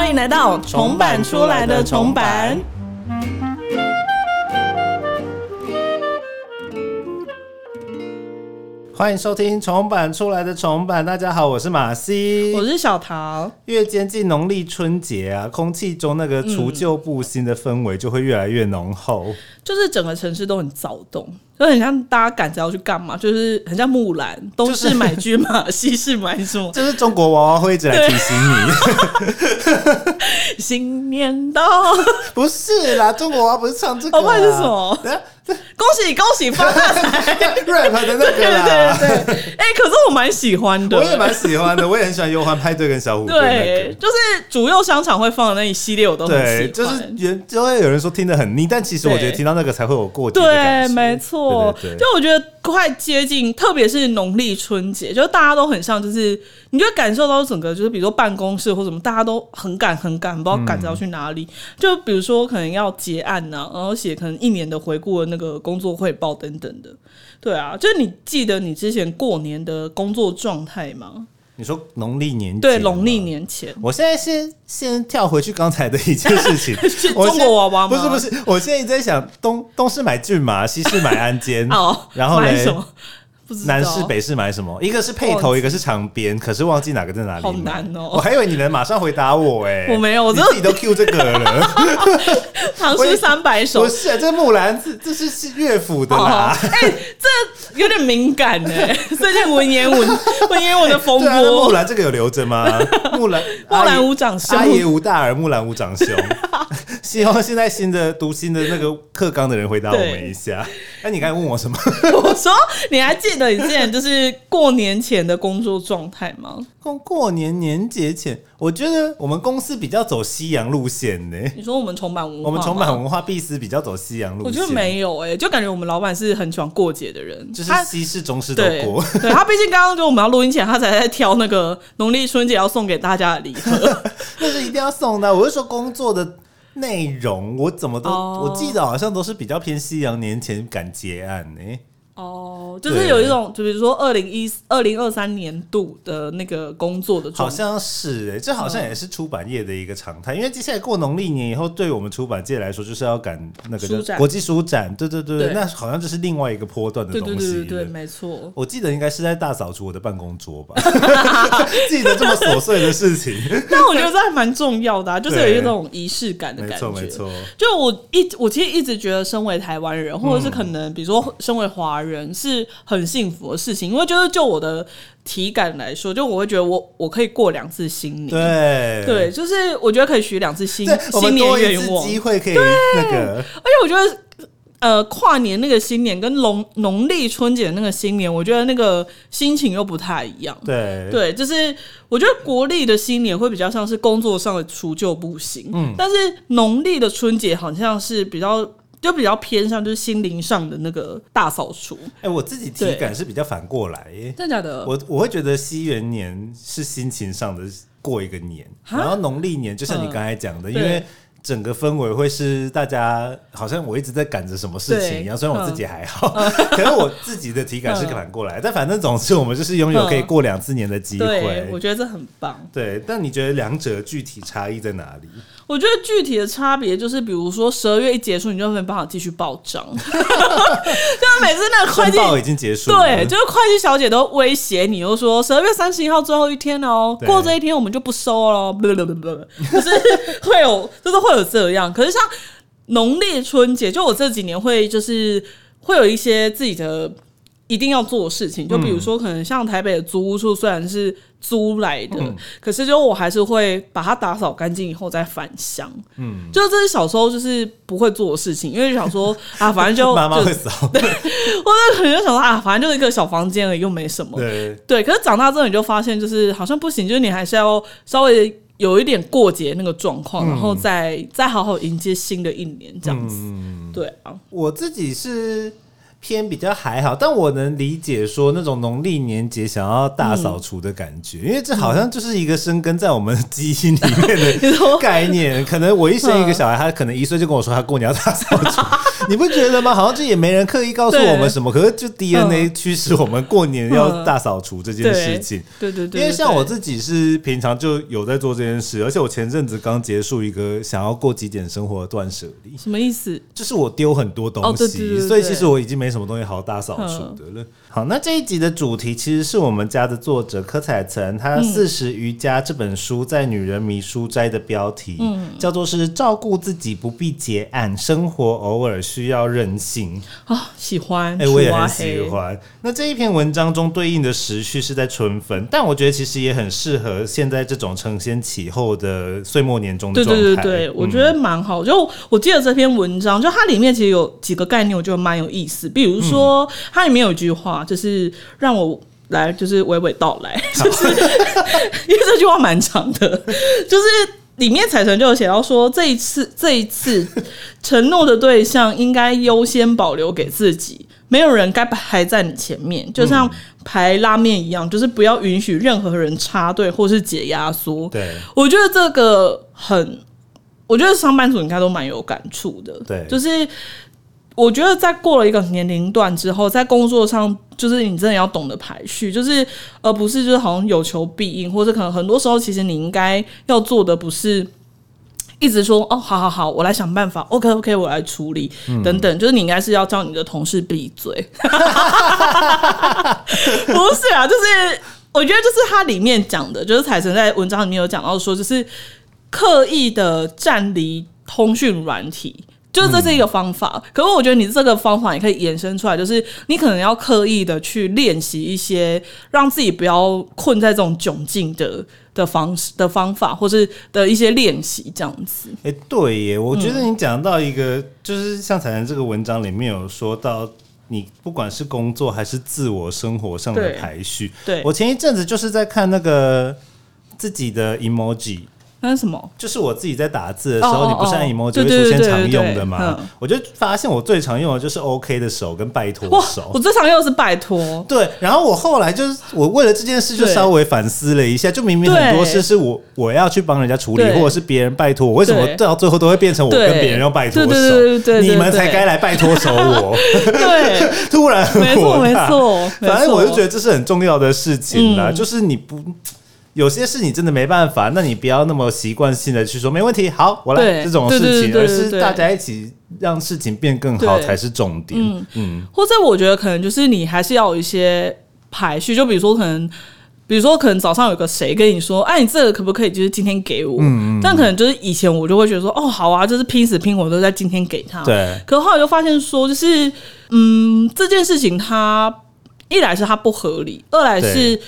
欢迎来到重版出来的重版。欢迎收听重版出来的重版。大家好，我是马西。我是小桃。越接近农历春节啊，空气中那个除旧布新的氛围就会越来越浓厚。就是整个城市都很躁动，就很像大家赶着要去干嘛，就是很像木兰，东市买骏马，西市买什么？就是中国娃娃会一直来提醒你。新年到，不是啦，中国娃娃不是唱这个，哦，是什么？恭喜恭喜发大财！rap 的那个啦，对对对。哎，可是我蛮喜欢的，我也蛮喜欢的，我也很喜欢忧欢派对跟小虎队。对，就是主右商场会放的那一系列，我都很喜欢。就是原就会有人说听得很腻，但其实我觉得听到那个才会有过节对，没错。就我觉得快接近，特别是农历春节，就大家都很像，就是你就感受到整个，就是比如说办公室或什么，大家都很赶很赶，不知道赶着要去哪里。就比如说可能要结案呢，然后写可能一年的回顾的那个工作汇报等等的。对啊，就是你记得你之前过年的工作状态吗？你说农历年对农历年前，我现在先先跳回去刚才的一件事情，中国娃娃吗？不是不是，我现在一直在想东东市买骏马，西市买鞍鞯，哦，然后呢什么？南市北市买什么？一个是配头，一个是长边，可是忘记哪个在哪里。好难哦！我还以为你能马上回答我哎，我没有，我自己都 Q 这个了。唐诗三百首不是，这木兰这这是是乐府的啦。哎，这有点敏感哎，最近文言文文言文的风波。木兰这个有留着吗？木兰木兰无长兄，阿爷无大儿，木兰无长兄。希望现在新的读新的那个课纲的人回答我们一下。那你刚才问我什么？我说你还记得你之前就是过年前的工作状态吗？过过年年节前，我觉得我们公司比较走西洋路线呢。你说我们重版文化，我们重版文化必思比较走西洋路线。我觉得没有哎，就感觉我们老板是很喜欢过节的人，就是西式中式都过。对他毕竟刚刚就我们要录音前，他才在挑那个农历春节要送给大家的礼盒，那是一定要送的。我是说工作的。内容我怎么都我记得好像都是比较偏西洋年前赶结案呢。哦，就是有一种，就比如说二零一二零二三年度的那个工作的，好像是哎，这好像也是出版业的一个常态，因为接下来过农历年以后，对我们出版界来说，就是要赶那个国际书展，对对对，那好像就是另外一个波段的东西，对对对，没错。我记得应该是在大扫除我的办公桌吧，记得这么琐碎的事情，但我觉得这还蛮重要的，就是有一种仪式感的感觉，没错。就我一我其实一直觉得，身为台湾人，或者是可能比如说身为华人。人是很幸福的事情，因为就是就我的体感来说，就我会觉得我我可以过两次新年，对。对，就是我觉得可以许两次新新年愿望，机会可以那个，而且我觉得呃跨年那个新年跟农农历春节那个新年，我觉得那个心情又不太一样，对。对，就是我觉得国历的新年会比较像是工作上的除旧布新，嗯，但是农历的春节好像是比较。就比较偏向就是心灵上的那个大扫除。哎，我自己体感是比较反过来，真的假的？我我会觉得西元年是心情上的过一个年，然后农历年就像你刚才讲的，因为。整个氛围会是大家好像我一直在赶着什么事情一样，虽然我自己还好，可是我自己的体感是反过来。但反正总之我们就是拥有可以过两次年的机会，我觉得这很棒。对，但你觉得两者具体差异在哪里？我觉得具体的差别就是，比如说十二月一结束，你就没办法继续报账，就是每次那个会计已经结束，对，就是会计小姐都威胁你，又说十二月三十一号最后一天哦，过这一天我们就不收了，不不不不，就是会有，就是会。会有这样，可是像农历春节，就我这几年会就是会有一些自己的一定要做的事情，就比如说可能像台北的租屋处虽然是租来的，可是就我还是会把它打扫干净以后再返乡。嗯，就这是小时候就是不会做的事情，因为想说 啊，反正就妈妈会扫，对，或者可能就想说啊，反正就是一个小房间而已，又没什么。对对，可是长大之后你就发现，就是好像不行，就是你还是要稍微。有一点过节那个状况，然后再再好好迎接新的一年这样子。对啊，我自己是偏比较还好，但我能理解说那种农历年节想要大扫除的感觉，因为这好像就是一个生根在我们基因里面的 概念。可能我一生一个小孩，他可能一岁就跟我说他过年要大扫除，你不觉得吗？好像就也没人刻意告诉我们什么，可是就 DNA 驱使我们过年要大扫除这件事情。对对对，因为像我自己是平常就有在做这件事，而且我前阵子刚结束一个想要过极简生活的断舍离。什么意思？就是我丢很多东西，所以其实我已经没什么东西好大扫除的了。好，那这一集的主题其实是我们家的作者柯彩岑他《四十余家》这本书在《女人迷书斋》的标题，叫做是照顾自己不必结案，生活偶尔需要任性啊，喜欢，哎，我也很喜欢。那这一篇文章中对应的时序是在春分，但我觉得其实也很适合现在这种承先启后的岁末年终的状态。对对对对，我觉得蛮好。就我记得这篇文章，就它里面其实有几个概念，我觉得蛮有意思。比如说，它里面有一句话。就是让我来，就是娓娓道来，就是 因为这句话蛮长的，就是里面彩晨就有写到说，这一次这一次 承诺的对象应该优先保留给自己，没有人该排在你前面，就像排拉面一样，就是不要允许任何人插队或是解压缩。对，我觉得这个很，我觉得上班族应该都蛮有感触的。对，就是。我觉得在过了一个年龄段之后，在工作上，就是你真的要懂得排序，就是而不是就是好像有求必应，或者可能很多时候，其实你应该要做的不是一直说哦，好好好，我来想办法，OK OK，我来处理等等，就是你应该是要叫你的同事闭嘴。不是啊，就是我觉得就是他里面讲的，就是彩晨在文章里面有讲到说，就是刻意的占离通讯软体。就是这是一个方法，可是我觉得你这个方法也可以延伸出来，就是你可能要刻意的去练习一些让自己不要困在这种窘境的的方式的方法，或是的一些练习这样子。哎，对耶，我觉得你讲到一个，就是像彩兰这个文章里面有说到，你不管是工作还是自我生活上的排序。对我前一阵子就是在看那个自己的 emoji。那是什么？就是我自己在打字的时候，你不是按 emoji 会出现常用的吗？我就发现我最常用的就是 OK 的手跟拜托手。我最常用的是拜托。对，然后我后来就是我为了这件事就稍微反思了一下，就明明很多事是我我要去帮人家处理，或者是别人拜托我，为什么到最后都会变成我跟别人要拜托手？你们才该来拜托手我。对，突然没错没错，反正我就觉得这是很重要的事情啦，就是你不。有些事你真的没办法，那你不要那么习惯性的去说没问题，好，我来这种事情，而是大家一起让事情变更好才是重点。嗯嗯，或者我觉得可能就是你还是要有一些排序，就比如说可能，比如说可能早上有个谁跟你说，哎，你这个可不可以就是今天给我？嗯嗯，但可能就是以前我就会觉得说，哦，好啊，就是拼死拼活都在今天给他。对。可后来就发现说，就是嗯，这件事情它一来是它不合理，二来是。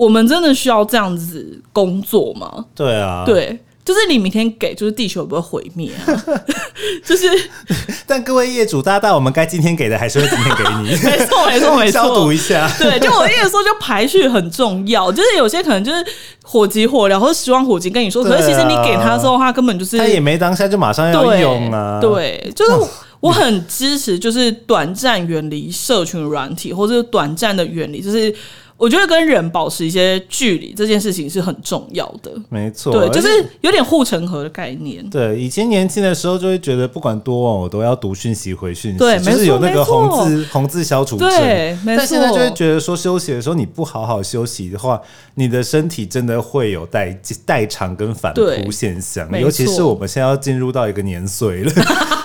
我们真的需要这样子工作吗？对啊，对，就是你明天给，就是地球不会毁灭啊。就是，但各位业主，大大，我们该今天给的还是会今天给你。没错，没错，没错。消毒一下。对，就我意思说，就排序很重要。就是有些可能就是火急火燎，或者希望火急跟你说，可是其实你给他之后，他根本就是他也没当下就马上要用啊。对，就是我很支持，就是短暂远离社群软体，或者短暂的远离，就是。我觉得跟人保持一些距离这件事情是很重要的，没错，对，就是有点护城河的概念。对，以前年轻的时候就会觉得不管多晚我都要读讯息回讯息，对，就是有那个红字红字消除症。对，但现在就会觉得说休息的时候你不好好休息的话，你的身体真的会有代代偿跟反扑现象。尤其是我们现在要进入到一个年岁了，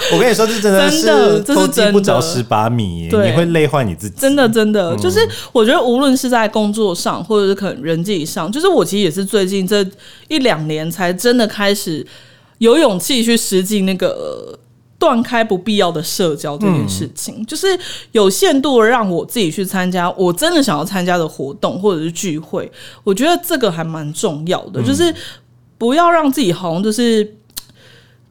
我跟你说，这真的是偷鸡不着十八米，你会累坏你自己。真的，真的，就是我觉得无论是在在工作上，或者是可能人际上，就是我其实也是最近这一两年才真的开始有勇气去实际那个断开不必要的社交这件事情，就是有限度的让我自己去参加我真的想要参加的活动或者是聚会，我觉得这个还蛮重要的，就是不要让自己好像就是。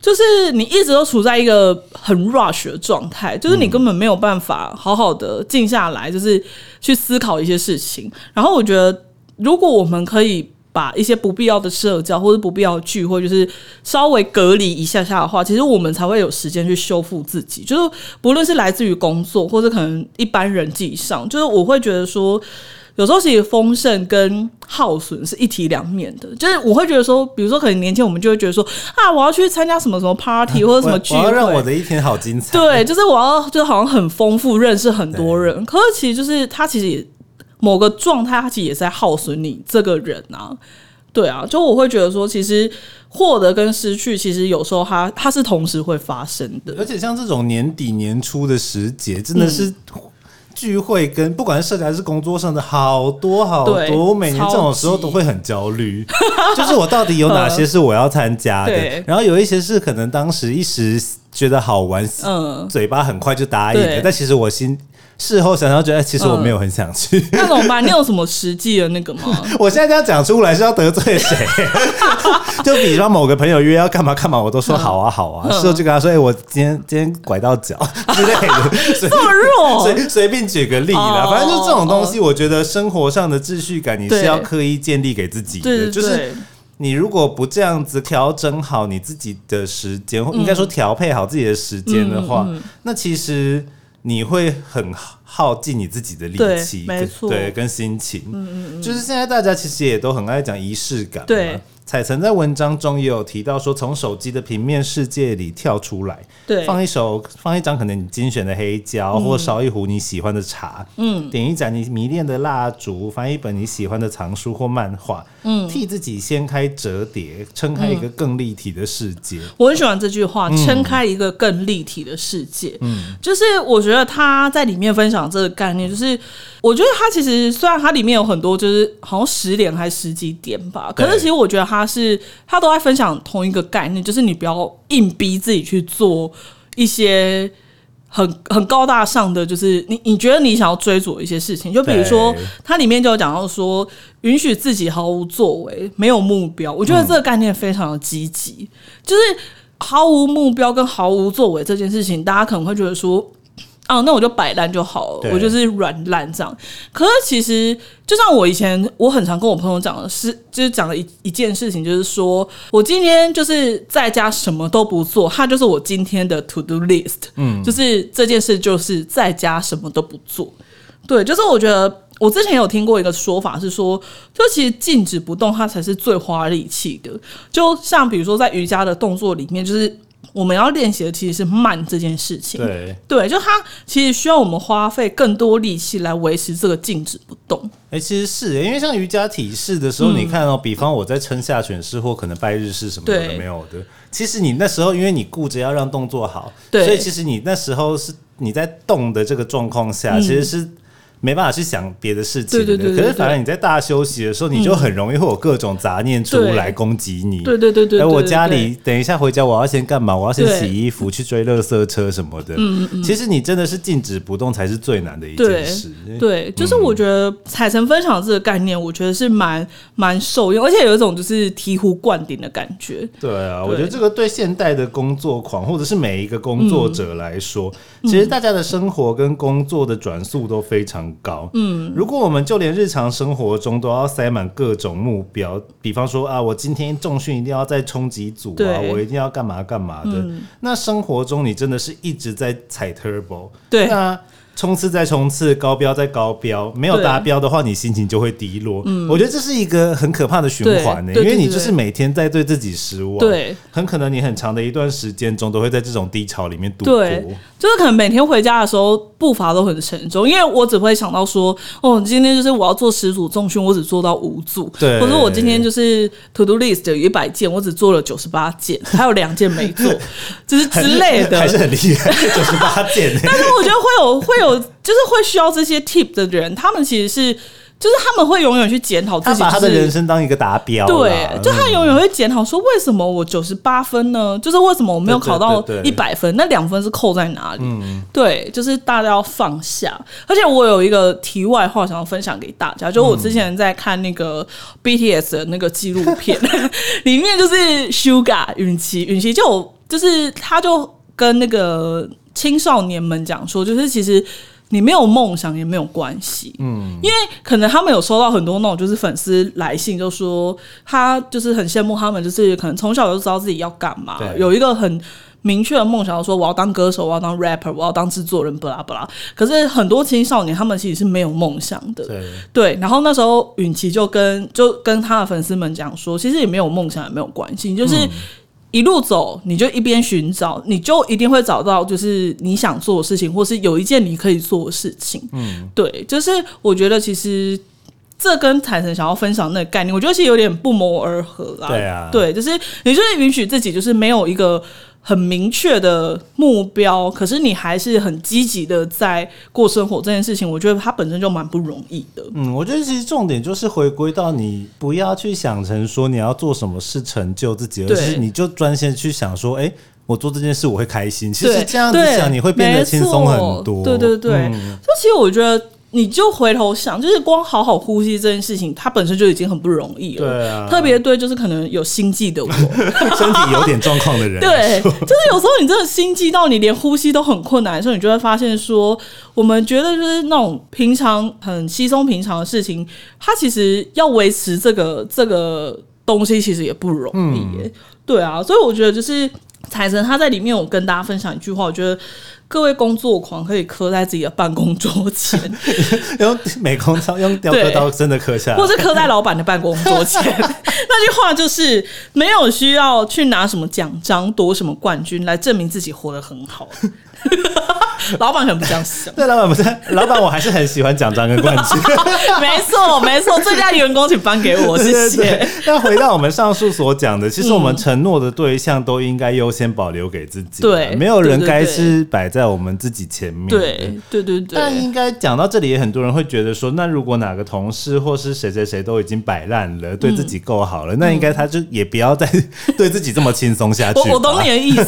就是你一直都处在一个很 rush 的状态，就是你根本没有办法好好的静下来，就是去思考一些事情。然后我觉得，如果我们可以把一些不必要的社交或者不必要的聚会，就是稍微隔离一下下的话，其实我们才会有时间去修复自己。就是不论是来自于工作，或者可能一般人际上，就是我会觉得说。有时候其实丰盛跟耗损是一体两面的。就是我会觉得说，比如说可能年轻我们就会觉得说啊，我要去参加什么什么 party 或者什么聚会，让我的一天好精彩。对，就是我要就好像很丰富，认识很多人。可是其实就是他其实某个状态，他其实也是在耗损你这个人啊。对啊，就我会觉得说，其实获得跟失去，其实有时候它它是同时会发生的。而且像这种年底年初的时节，真的是聚会跟不管是社交还是工作上的好多好多，我每年这种时候都会很焦虑，就是我到底有哪些是我要参加的，然后有一些是可能当时一时觉得好玩，嗯，嘴巴很快就答应了，但其实我心。事后想想，觉得其实我没有很想去。那怎么办？你有什么实际的那个吗？我现在这样讲出来是要得罪谁？就比方某个朋友约要干嘛干嘛，我都说好啊好啊。事后就跟他说：“哎，我今天今天拐到脚之类的。”这么弱？随随便举个例啦，反正就这种东西，我觉得生活上的秩序感你是要刻意建立给自己的。就是你如果不这样子调整好你自己的时间，应该说调配好自己的时间的话，那其实。你会很耗尽你自己的力气，没错，对，跟心情，嗯嗯嗯，就是现在大家其实也都很爱讲仪式感，对。彩晨在文章中也有提到说，从手机的平面世界里跳出来，对，放一首，放一张可能你精选的黑胶，或烧一壶你喜欢的茶，嗯，点一盏你迷恋的蜡烛，翻一本你喜欢的藏书或漫画，嗯，替自己掀开折叠，撑开一个更立体的世界。我很喜欢这句话，撑开一个更立体的世界。嗯，就是我觉得他在里面分享这个概念，就是我觉得它其实虽然它里面有很多，就是好像十点还是十几点吧，可是其实我觉得他是他都在分享同一个概念，就是你不要硬逼自己去做一些很很高大上的，就是你你觉得你想要追逐一些事情，就比如说它里面就有讲到说，允许自己毫无作为，没有目标。我觉得这个概念非常的积极，就是毫无目标跟毫无作为这件事情，大家可能会觉得说。哦，那我就摆烂就好了，我就是软烂这样。可是其实，就像我以前，我很常跟我朋友讲的是，就是讲了一一件事情，就是说我今天就是在家什么都不做，它就是我今天的 to do list。嗯，就是这件事就是在家什么都不做。对，就是我觉得我之前有听过一个说法是说，就其实静止不动，它才是最花力气的。就像比如说在瑜伽的动作里面，就是。我们要练习的其实是慢这件事情，对。对，就它其实需要我们花费更多力气来维持这个静止不动。哎，其实是，因为像瑜伽体式的时候，你看哦，比方我在撑下犬式或可能拜日式什么的没有的，其实你那时候因为你顾着要让动作好，所以其实你那时候是你在动的这个状况下，其实是。没办法去想别的事情，对对对。可是反而你在大休息的时候，你就很容易会有各种杂念出来攻击你。对对对对。哎我家里等一下回家，我要先干嘛？我要先洗衣服，去追垃圾车什么的。嗯嗯。其实你真的是静止不动才是最难的一件事。对，就是我觉得彩成分享这个概念，我觉得是蛮蛮受用，而且有一种就是醍醐灌顶的感觉。对啊，我觉得这个对现代的工作狂或者是每一个工作者来说，其实大家的生活跟工作的转速都非常。高，嗯，如果我们就连日常生活中都要塞满各种目标，比方说啊，我今天重训一定要再冲几组啊，我一定要干嘛干嘛的，那生活中你真的是一直在踩 turbo，对，那。冲刺再冲刺，高标再高标，没有达标的话，你心情就会低落。嗯，我觉得这是一个很可怕的循环呢，因为你就是每天在对自己失望。对，很可能你很长的一段时间中都会在这种低潮里面度过。就是可能每天回家的时候步伐都很沉重，因为我只会想到说，哦，今天就是我要做十组重训，我只做到五组。对，或者我今天就是 to do list 有一百件，我只做了九十八件，还有两件没做，就是之类的，还是很厉害，九十八件。但是我觉得会有会有。有就是会需要这些 tip 的人，他们其实是，就是他们会永远去检讨自己，他把他的人生当一个达标。对，就他永远会检讨说，为什么我九十八分呢？就是为什么我没有考到一百分？那两分是扣在哪里？嗯，对，就是大家要放下。而且我有一个题外话想要分享给大家，就我之前在看那个 BTS 的那个纪录片，里面就是 Sugar 允琪，允琪就就是他就跟那个。青少年们讲说，就是其实你没有梦想也没有关系，嗯，因为可能他们有收到很多那种就是粉丝来信，就说他就是很羡慕他们，就是可能从小就知道自己要干嘛，有一个很明确的梦想，说我要当歌手，我要当 rapper，我要当制作人，巴拉巴拉。可是很多青少年他们其实是没有梦想的，对。对。然后那时候允琪就跟就跟他的粉丝们讲说，其实也没有梦想也没有关系，就是一路走，你就一边寻找，你就一定会找到就是你想做的事情，或是有一件你可以做的事情。嗯，对，就是我觉得其实。这跟财神想要分享那个概念，我觉得其实有点不谋而合啦。对啊，对，就是你就是允许自己，就是没有一个很明确的目标，可是你还是很积极的在过生活这件事情，我觉得它本身就蛮不容易的。嗯，我觉得其实重点就是回归到你不要去想成说你要做什么事成就自己，而是你就专心去想说，哎，我做这件事我会开心。其实这样子想，你会变得轻松很多。对对对，就其实我觉得。你就回头想，就是光好好呼吸这件事情，它本身就已经很不容易了。对啊，特别对，就是可能有心悸的我，身体有点状况的人，对，就是有时候你真的心悸到你连呼吸都很困难的时候，你就会发现说，我们觉得就是那种平常很稀松平常的事情，它其实要维持这个这个东西，其实也不容易。对啊，所以我觉得就是财神他在里面，我跟大家分享一句话，我觉得。各位工作狂可以刻在自己的办公桌前，用美工刀用雕刻刀真的刻下来，或是刻在老板的办公桌前。那句话就是没有需要去拿什么奖章夺什么冠军来证明自己活得很好。老板可能不这样想。对，老板不是老板，我还是很喜欢奖章跟冠军。没错，没错，最佳员工请颁给我，谢谢。那回到我们上述所讲的，其实我们承诺的对象都应该优先保留给自己。对，没有人该是摆在我们自己前面。对，对，对，对。但应该讲到这里，也很多人会觉得说，那如果哪个同事或是谁谁谁都已经摆烂了，对自己够好了，那应该他就也不要再 对自己这么轻松下去。我我懂你的意思，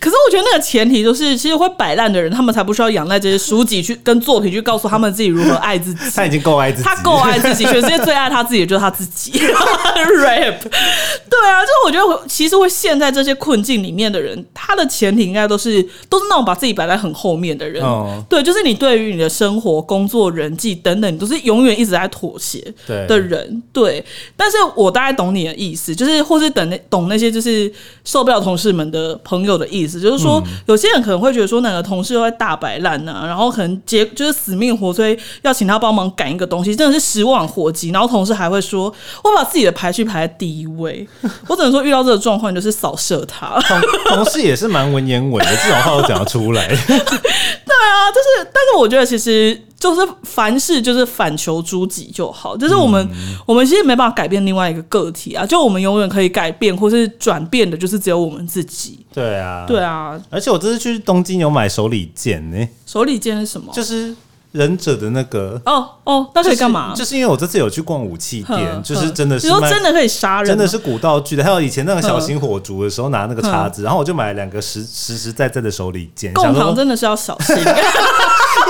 可是我觉得那个前提就是，其实会摆烂的人，他们才不需要仰赖这些书籍去跟作品去告诉他们自己如何爱自己。他已经够爱自己，他够爱自己，全世界最爱他自己的 就是他自己。Rap，对啊，就是我觉得其实会陷在这些困境里面的人，他的前提应该都是都是那种把自己摆在很后面的人。哦对，就是你对于你的生活、工作、人际等等，你都是永远一直在妥协的人。对，但是我大概懂你的意思，就是或是等那懂那些就是受不了同事们的朋友的意思，就是说有些人可能会觉得说哪个同事都在大摆烂呢，然后可能结就是死命活催要请他帮忙赶一个东西，真的是十万火急，然后同事还会说我把自己的排序排在第一位，我只能说遇到这个状况就是扫射他。同同事也是蛮文言文的，这种话都讲得出来。对啊，就是，但是我觉得其实。就是凡事就是反求诸己就好，就是我们我们其实没办法改变另外一个个体啊，就我们永远可以改变或是转变的，就是只有我们自己。对啊，对啊。而且我这次去东京有买手里剑呢。手里剑是什么？就是忍者的那个。哦哦，那可以干嘛？就是因为我这次有去逛武器店，就是真的是说真的可以杀人，真的是古道具的。还有以前那个小型火烛的时候拿那个叉子，然后我就买了两个实实实在在的手里剑。共行真的是要小心。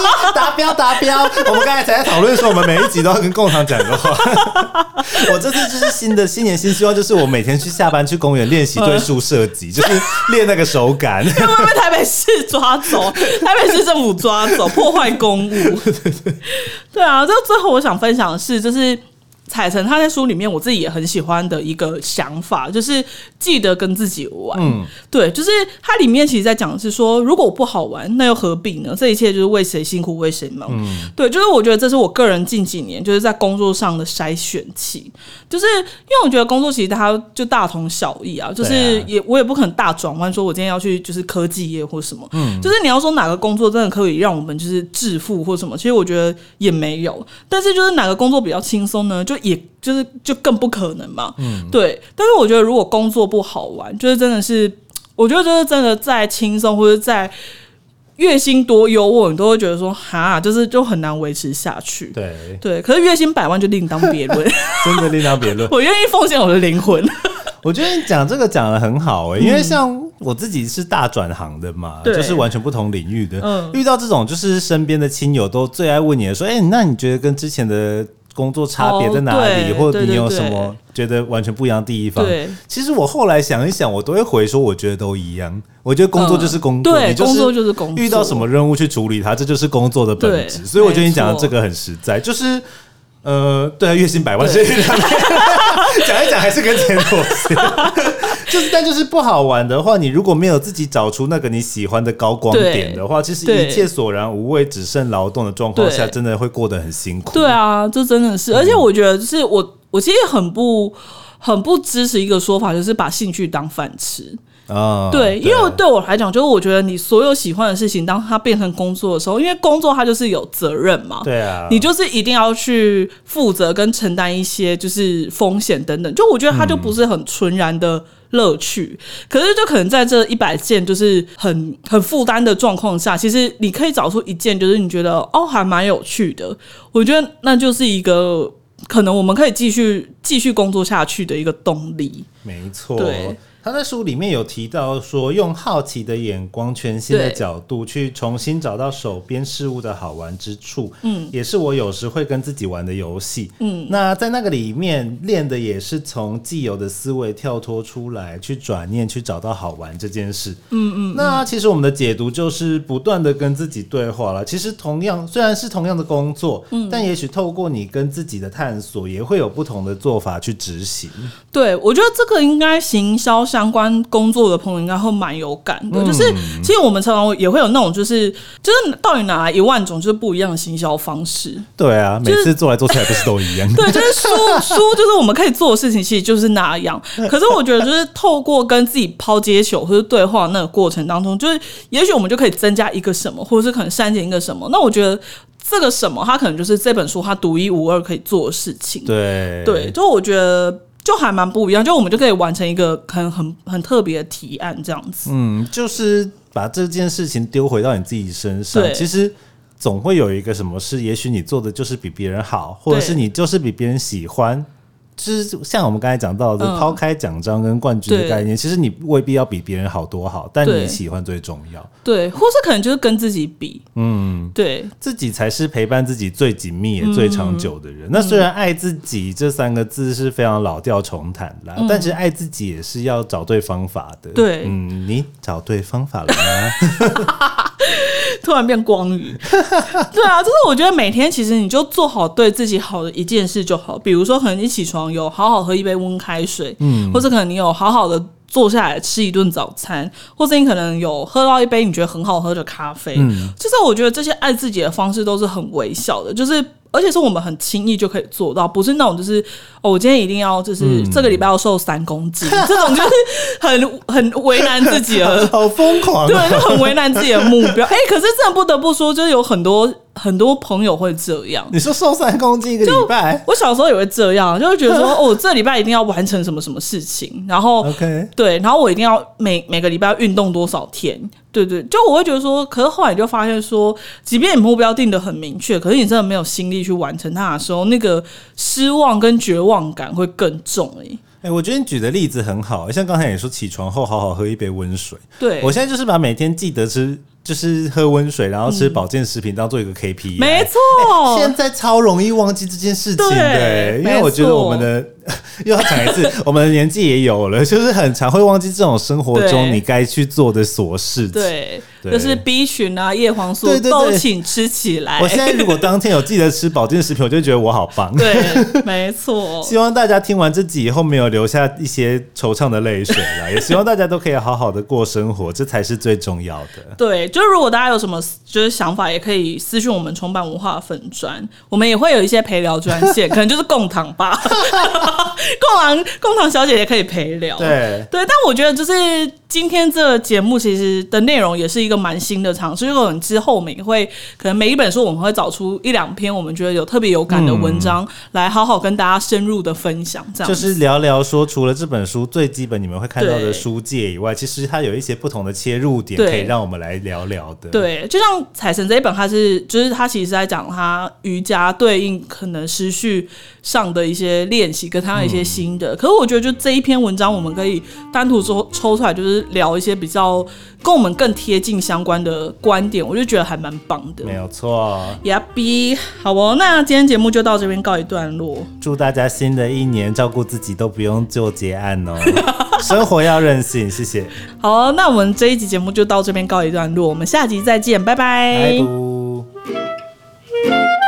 达标达标！我们刚才才在讨论说，我们每一集都要跟共厂讲的话。我这次就是新的新年新希望，就是我每天去下班去公园练习对数设计，就是练那个手感。会不会被台北市抓走？台北市政府抓走，破坏公务？对啊，就最后我想分享的是，就是。彩晨他在书里面，我自己也很喜欢的一个想法，就是记得跟自己玩。嗯，对，就是它里面其实在讲的是说，如果不好玩，那又何必呢？这一切就是为谁辛苦为谁忙。嗯，对，就是我觉得这是我个人近几年就是在工作上的筛选器，就是因为我觉得工作其实它就大同小异啊，就是也我也不可能大转弯，说我今天要去就是科技业或什么。嗯，就是你要说哪个工作真的可以让我们就是致富或什么，其实我觉得也没有。但是就是哪个工作比较轻松呢？就也就是就更不可能嘛，嗯，对。但是我觉得如果工作不好玩，就是真的是，我觉得就是真的再轻松或者再月薪多优渥，你都会觉得说哈，就是就很难维持下去。对对，可是月薪百万就另当别论，真的另当别论。我愿意奉献我的灵魂。我觉得你讲这个讲的很好哎，因为像我自己是大转行的嘛，就是完全不同领域的，嗯遇到这种就是身边的亲友都最爱问你说，哎，那你觉得跟之前的？工作差别在哪里，或者你有什么觉得完全不一样的地方？其实我后来想一想，我都会回说，我觉得都一样。我觉得工作就是工作，对，工作就是工作。遇到什么任务去处理它，这就是工作的本质。所以我觉得你讲的这个很实在，就是呃，对啊，月薪百万，讲一讲还是跟钱妥协。就是但就是不好玩的话，你如果没有自己找出那个你喜欢的高光点的话，其实一切索然无味，只剩劳动的状况下，真的会过得很辛苦。对啊，这真的是，而且我觉得是我我其实很不很不支持一个说法，就是把兴趣当饭吃。啊，对，因为对我来讲，就是我觉得你所有喜欢的事情，当它变成工作的时候，因为工作它就是有责任嘛，对啊，你就是一定要去负责跟承担一些就是风险等等，就我觉得它就不是很纯然的乐趣。可是就可能在这一百件就是很很负担的状况下，其实你可以找出一件就是你觉得哦还蛮有趣的，我觉得那就是一个可能我们可以继续继续工作下去的一个动力。没错，对。他在书里面有提到说，用好奇的眼光、全新的角度去重新找到手边事物的好玩之处，嗯，也是我有时会跟自己玩的游戏，嗯，那在那个里面练的也是从既有的思维跳脱出来，去转念去找到好玩这件事，嗯嗯。那其实我们的解读就是不断的跟自己对话了。其实同样虽然是同样的工作，嗯，但也许透过你跟自己的探索，也会有不同的做法去执行。对，我觉得这个应该行销上。相关工作的朋友应该会蛮有感的，就是其实我们常常也会有那种，就是就是到底哪来一万种就是不一样的行销方式？对啊，每次做来做去还不是都一样？对，就是书 书就是我们可以做的事情，其实就是那样。可是我觉得，就是透过跟自己抛接球或者对话那个过程当中，就是也许我们就可以增加一个什么，或者是可能删减一个什么。那我觉得这个什么，它可能就是这本书它独一无二可以做的事情。对对，就我觉得。就还蛮不一样，就我们就可以完成一个很很很特别的提案，这样子。嗯，就是把这件事情丢回到你自己身上。其实总会有一个什么事，也许你做的就是比别人好，或者是你就是比别人喜欢。就是像我们刚才讲到的，抛开奖章跟冠军的概念，其实你未必要比别人好多好，但你喜欢最重要。对，或是可能就是跟自己比，嗯，对，自己才是陪伴自己最紧密也最长久的人。那虽然爱自己这三个字是非常老调重弹啦，但其实爱自己也是要找对方法的。对，嗯，你找对方法了吗？突然变光宇，对啊，就是我觉得每天其实你就做好对自己好的一件事就好，比如说可能你起床有好好喝一杯温开水，嗯，或者可能你有好好的坐下来吃一顿早餐，或者你可能有喝到一杯你觉得很好喝的咖啡，嗯，就是我觉得这些爱自己的方式都是很微小的，就是。而且是我们很轻易就可以做到，不是那种就是哦，我今天一定要就是这个礼拜要瘦三公斤，这种就是很很为难自己了，好疯狂，对，就很为难自己的目标。哎，可是真的不得不说，就是有很多很多朋友会这样。你说瘦三公斤一个礼拜，我小时候也会这样，就会觉得说 哦，这礼拜一定要完成什么什么事情，然后 OK 对，然后我一定要每每个礼拜运动多少天。对对，就我会觉得说，可是后来就发现说，即便你目标定的很明确，可是你真的没有心力去完成它的时候，那个失望跟绝望感会更重哎。哎，我觉得你举的例子很好，像刚才也说，起床后好好喝一杯温水。对我现在就是把每天记得吃，就是喝温水，然后吃保健食品，当做一个 KPI。没错，现在超容易忘记这件事情的，因为我觉得我们的。又要讲一次，我们的年纪也有了，就是很常会忘记这种生活中你该去做的琐事。对，就是 B 群啊、叶黄素都请吃起来。我现在如果当天有记得吃保健食品，我就觉得我好棒。对，没错。希望大家听完这集以后没有留下一些惆怅的泪水了，也希望大家都可以好好的过生活，这才是最重要的。对，就是如果大家有什么就是想法，也可以私信我们重版文化粉砖，我们也会有一些陪聊专线，可能就是共堂吧。共堂共堂小姐也可以陪聊，对。对，但我觉得就是今天这个节目其实的内容也是一个蛮新的尝试，因为我们之后我们也会可能每一本书我们会找出一两篇我们觉得有特别有感的文章来好好跟大家深入的分享，这样就是聊聊说除了这本书最基本你们会看到的书界以外，其实它有一些不同的切入点可以让我们来聊聊的。对，就像彩神这一本，它是就是它其实在讲它瑜伽对应可能失序上的一些练习，跟它的一些。新的，可是我觉得就这一篇文章，我们可以单独抽抽出来，就是聊一些比较跟我们更贴近相关的观点，我就觉得还蛮棒的。没有错，Yeah B，好哦，那今天节目就到这边告一段落。祝大家新的一年照顾自己都不用做结案哦，生活要任性，谢谢。好，那我们这一集节目就到这边告一段落，我们下集再见，拜拜。拜拜。